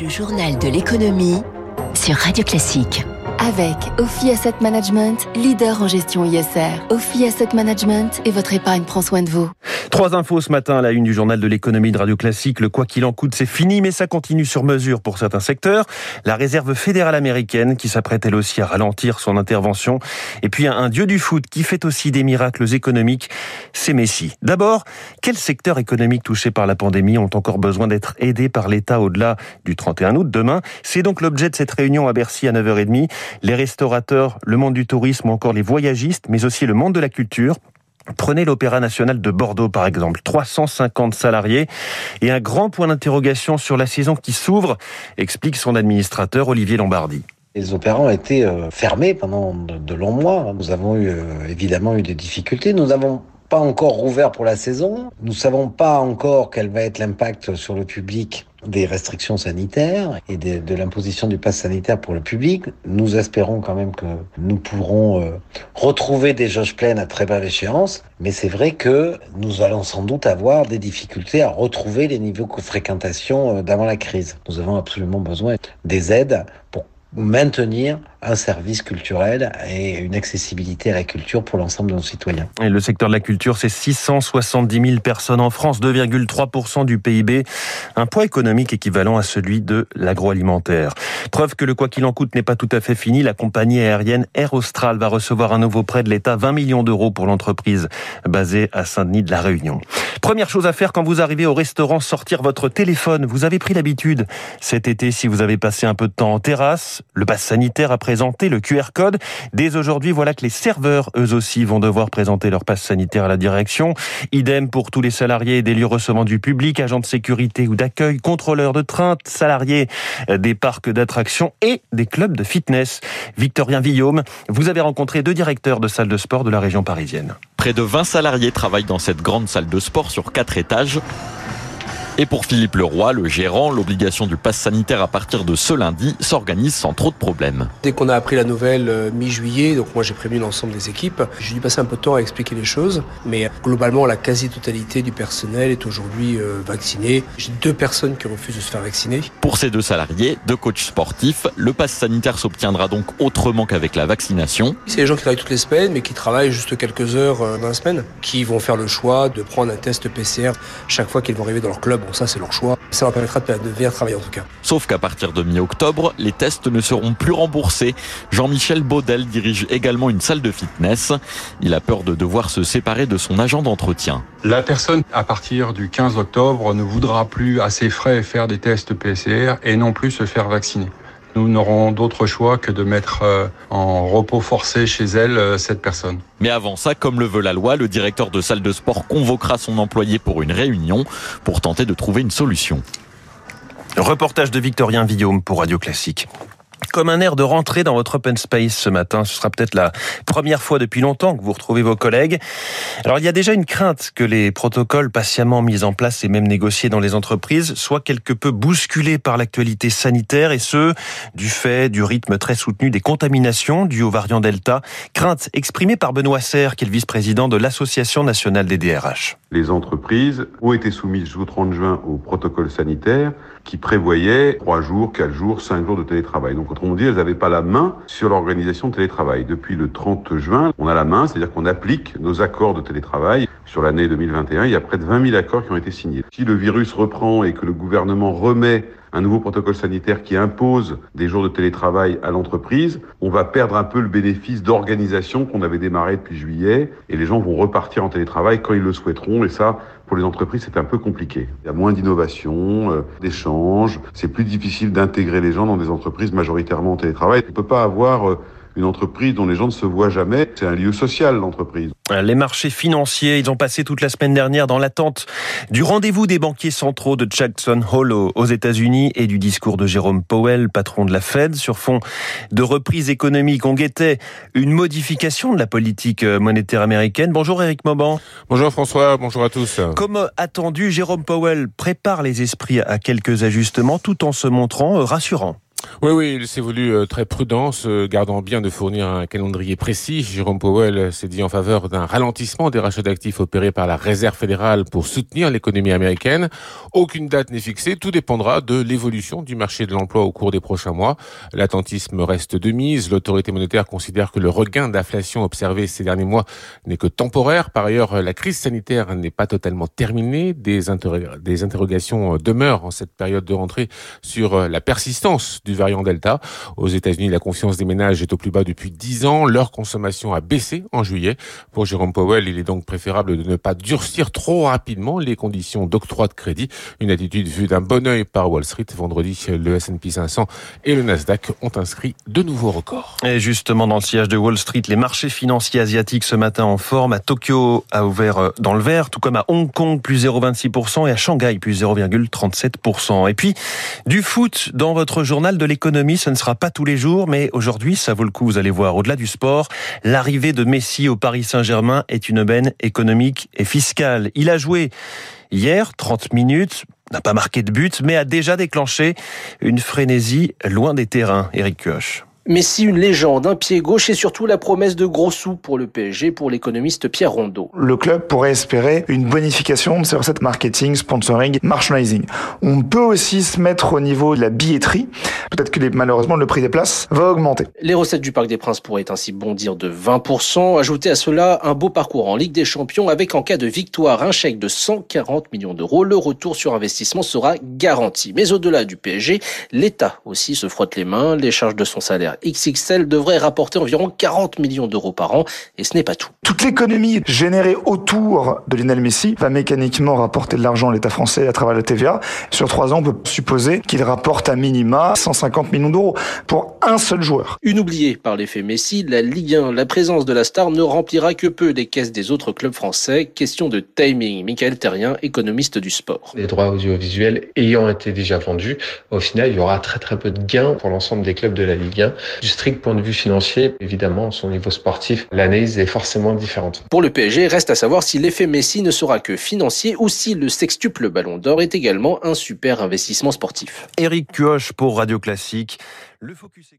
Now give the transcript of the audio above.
Le journal de l'économie sur Radio Classique. Avec Ophi Asset Management, leader en gestion ISR. Ophi Asset Management et votre épargne prend soin de vous. Trois infos ce matin à la une du journal de l'économie de Radio Classique. Le quoi qu'il en coûte, c'est fini, mais ça continue sur mesure pour certains secteurs. La réserve fédérale américaine qui s'apprête elle aussi à ralentir son intervention. Et puis un dieu du foot qui fait aussi des miracles économiques, c'est Messi. D'abord, quels secteurs économiques touchés par la pandémie ont encore besoin d'être aidés par l'État au-delà du 31 août demain? C'est donc l'objet de cette réunion à Bercy à 9h30 les restaurateurs, le monde du tourisme ou encore les voyagistes, mais aussi le monde de la culture. Prenez l'Opéra national de Bordeaux par exemple, 350 salariés et un grand point d'interrogation sur la saison qui s'ouvre, explique son administrateur Olivier Lombardi. Les opéras ont été euh, fermés pendant de longs mois. Nous avons eu, euh, évidemment eu des difficultés. Nous n'avons pas encore rouvert pour la saison. Nous ne savons pas encore quel va être l'impact sur le public des restrictions sanitaires et de, l'imposition du pass sanitaire pour le public. Nous espérons quand même que nous pourrons euh, retrouver des jauges pleines à très brève échéance, mais c'est vrai que nous allons sans doute avoir des difficultés à retrouver les niveaux de fréquentation euh, d'avant la crise. Nous avons absolument besoin des aides pour maintenir un service culturel et une accessibilité à la culture pour l'ensemble de nos citoyens. Et le secteur de la culture, c'est 670 000 personnes en France, 2,3% du PIB, un poids économique équivalent à celui de l'agroalimentaire. Preuve que le quoi qu'il en coûte n'est pas tout à fait fini, la compagnie aérienne Air Austral va recevoir un nouveau prêt de l'État, 20 millions d'euros pour l'entreprise basée à Saint-Denis de la Réunion. Première chose à faire quand vous arrivez au restaurant, sortir votre téléphone. Vous avez pris l'habitude cet été, si vous avez passé un peu de temps en terrasse, le pass sanitaire a présenté le QR code. Dès aujourd'hui, voilà que les serveurs, eux aussi, vont devoir présenter leur passe sanitaire à la direction. Idem pour tous les salariés des lieux recevant du public, agents de sécurité ou d'accueil, contrôleurs de train, salariés des parcs d'attractions et des clubs de fitness. Victorien Villaume, vous avez rencontré deux directeurs de salles de sport de la région parisienne. Près de 20 salariés travaillent dans cette grande salle de sport sur quatre étages. Et pour Philippe Leroy, le gérant, l'obligation du pass sanitaire à partir de ce lundi s'organise sans trop de problèmes. Dès qu'on a appris la nouvelle euh, mi-juillet, donc moi j'ai prévenu l'ensemble des équipes, j'ai dû passer un peu de temps à expliquer les choses, mais globalement la quasi-totalité du personnel est aujourd'hui euh, vacciné. J'ai deux personnes qui refusent de se faire vacciner. Pour ces deux salariés, deux coachs sportifs, le pass sanitaire s'obtiendra donc autrement qu'avec la vaccination. C'est les gens qui travaillent toutes les semaines, mais qui travaillent juste quelques heures euh, dans la semaine, qui vont faire le choix de prendre un test PCR chaque fois qu'ils vont arriver dans leur club. Bon, ça, c'est leur choix. Ça leur permettra de venir travailler en tout cas. Sauf qu'à partir de mi-octobre, les tests ne seront plus remboursés. Jean-Michel Baudel dirige également une salle de fitness. Il a peur de devoir se séparer de son agent d'entretien. La personne, à partir du 15 octobre, ne voudra plus à ses frais faire des tests PCR et non plus se faire vacciner nous n'aurons d'autre choix que de mettre euh, en repos forcé chez elle euh, cette personne. Mais avant ça, comme le veut la loi, le directeur de salle de sport convoquera son employé pour une réunion pour tenter de trouver une solution. Reportage de Victorien Villaume pour Radio Classique comme un air de rentrée dans votre open space ce matin. Ce sera peut-être la première fois depuis longtemps que vous retrouvez vos collègues. Alors il y a déjà une crainte que les protocoles patiemment mis en place et même négociés dans les entreprises soient quelque peu bousculés par l'actualité sanitaire et ce, du fait du rythme très soutenu des contaminations dues au variant Delta. Crainte exprimée par Benoît Serre, qui est le vice-président de l'Association nationale des DRH. Les entreprises ont été soumises jusqu'au 30 juin au protocole sanitaire qui prévoyait 3 jours, 4 jours, 5 jours de télétravail. On dit, elles n'avaient pas la main sur l'organisation de télétravail. Depuis le 30 juin, on a la main, c'est-à-dire qu'on applique nos accords de télétravail. Sur l'année 2021, il y a près de 20 000 accords qui ont été signés. Si le virus reprend et que le gouvernement remet un nouveau protocole sanitaire qui impose des jours de télétravail à l'entreprise, on va perdre un peu le bénéfice d'organisation qu'on avait démarré depuis juillet et les gens vont repartir en télétravail quand ils le souhaiteront et ça, pour les entreprises, c'est un peu compliqué. Il y a moins d'innovation, euh, d'échanges, c'est plus difficile d'intégrer les gens dans des entreprises majoritairement en télétravail. On ne peut pas avoir euh, une entreprise dont les gens ne se voient jamais. C'est un lieu social, l'entreprise. Les marchés financiers, ils ont passé toute la semaine dernière dans l'attente du rendez-vous des banquiers centraux de Jackson Hole aux États-Unis et du discours de Jérôme Powell, patron de la Fed, sur fond de reprise économique. On guettait une modification de la politique monétaire américaine. Bonjour Eric Mauban. Bonjour François, bonjour à tous. Comme attendu, Jérôme Powell prépare les esprits à quelques ajustements tout en se montrant rassurant? Oui, oui, il s'est voulu euh, très prudent, gardant bien de fournir un calendrier précis. Jérôme Powell s'est dit en faveur d'un ralentissement des rachats d'actifs opérés par la Réserve fédérale pour soutenir l'économie américaine. Aucune date n'est fixée, tout dépendra de l'évolution du marché de l'emploi au cours des prochains mois. L'attentisme reste de mise. L'autorité monétaire considère que le regain d'inflation observé ces derniers mois n'est que temporaire. Par ailleurs, la crise sanitaire n'est pas totalement terminée. Des, des interrogations demeurent en cette période de rentrée sur la persistance du variant Delta. Aux États-Unis, la confiance des ménages est au plus bas depuis 10 ans. Leur consommation a baissé en juillet. Pour Jérôme Powell, il est donc préférable de ne pas durcir trop rapidement les conditions d'octroi de crédit. Une attitude vue d'un bon oeil par Wall Street. Vendredi, le S&P 500 et le Nasdaq ont inscrit de nouveaux records. Et justement, dans le sillage de Wall Street, les marchés financiers asiatiques ce matin en forme. À Tokyo a ouvert euh, dans le vert, tout comme à Hong Kong, plus 0,26% et à Shanghai, plus 0,37%. Et puis, du foot dans votre journal de l'économie, ce ne sera pas tous les jours, mais aujourd'hui, ça vaut le coup, vous allez voir. Au-delà du sport, l'arrivée de Messi au Paris Saint-Germain est une aubaine économique et fiscale. Il a joué hier 30 minutes, n'a pas marqué de but, mais a déjà déclenché une frénésie loin des terrains. Eric Kioch. Messi, une légende, un pied gauche et surtout la promesse de gros sous pour le PSG pour l'économiste Pierre Rondeau. Le club pourrait espérer une bonification de ses recettes marketing, sponsoring, merchandising. On peut aussi se mettre au niveau de la billetterie. Peut-être que malheureusement le prix des places va augmenter. Les recettes du Parc des Princes pourraient ainsi bondir de 20%. Ajoutez à cela un beau parcours en Ligue des Champions avec en cas de victoire un chèque de 140 millions d'euros. Le retour sur investissement sera garanti. Mais au-delà du PSG, l'État aussi se frotte les mains. Les charges de son salaire XXL devrait rapporter environ 40 millions d'euros par an. Et ce n'est pas tout. Toute l'économie générée autour de Lionel Messi va mécaniquement rapporter de l'argent à l'État français à travers la TVA. Sur trois ans, on peut supposer qu'il rapporte à minima 150 millions d'euros pour un seul joueur. Une oubliée par l'effet Messi, la Ligue 1, la présence de la star ne remplira que peu des caisses des autres clubs français. Question de timing. Michael Terrien, économiste du sport. Les droits audiovisuels ayant été déjà vendus, au final, il y aura très très peu de gains pour l'ensemble des clubs de la Ligue 1. Du strict point de vue financier, évidemment, son niveau sportif, l'analyse est forcément différente. Pour le PSG, reste à savoir si l'effet Messi ne sera que financier ou si le sextuple Ballon d'Or est également un super investissement sportif. Eric Cuoche pour Radio Classique. Le focus